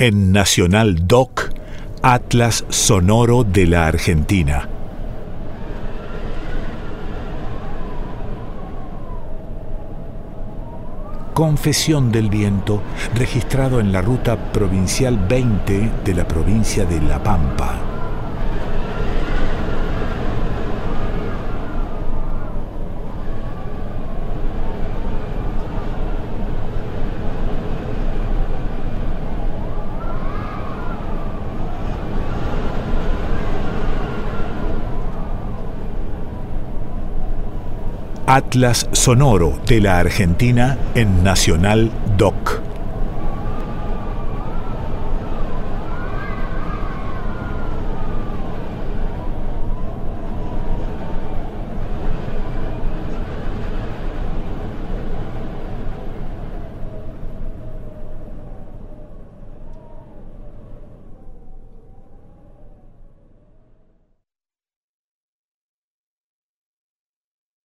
en Nacional Doc, Atlas Sonoro de la Argentina. Confesión del Viento, registrado en la Ruta Provincial 20 de la provincia de La Pampa. Atlas Sonoro de la Argentina en Nacional Doc.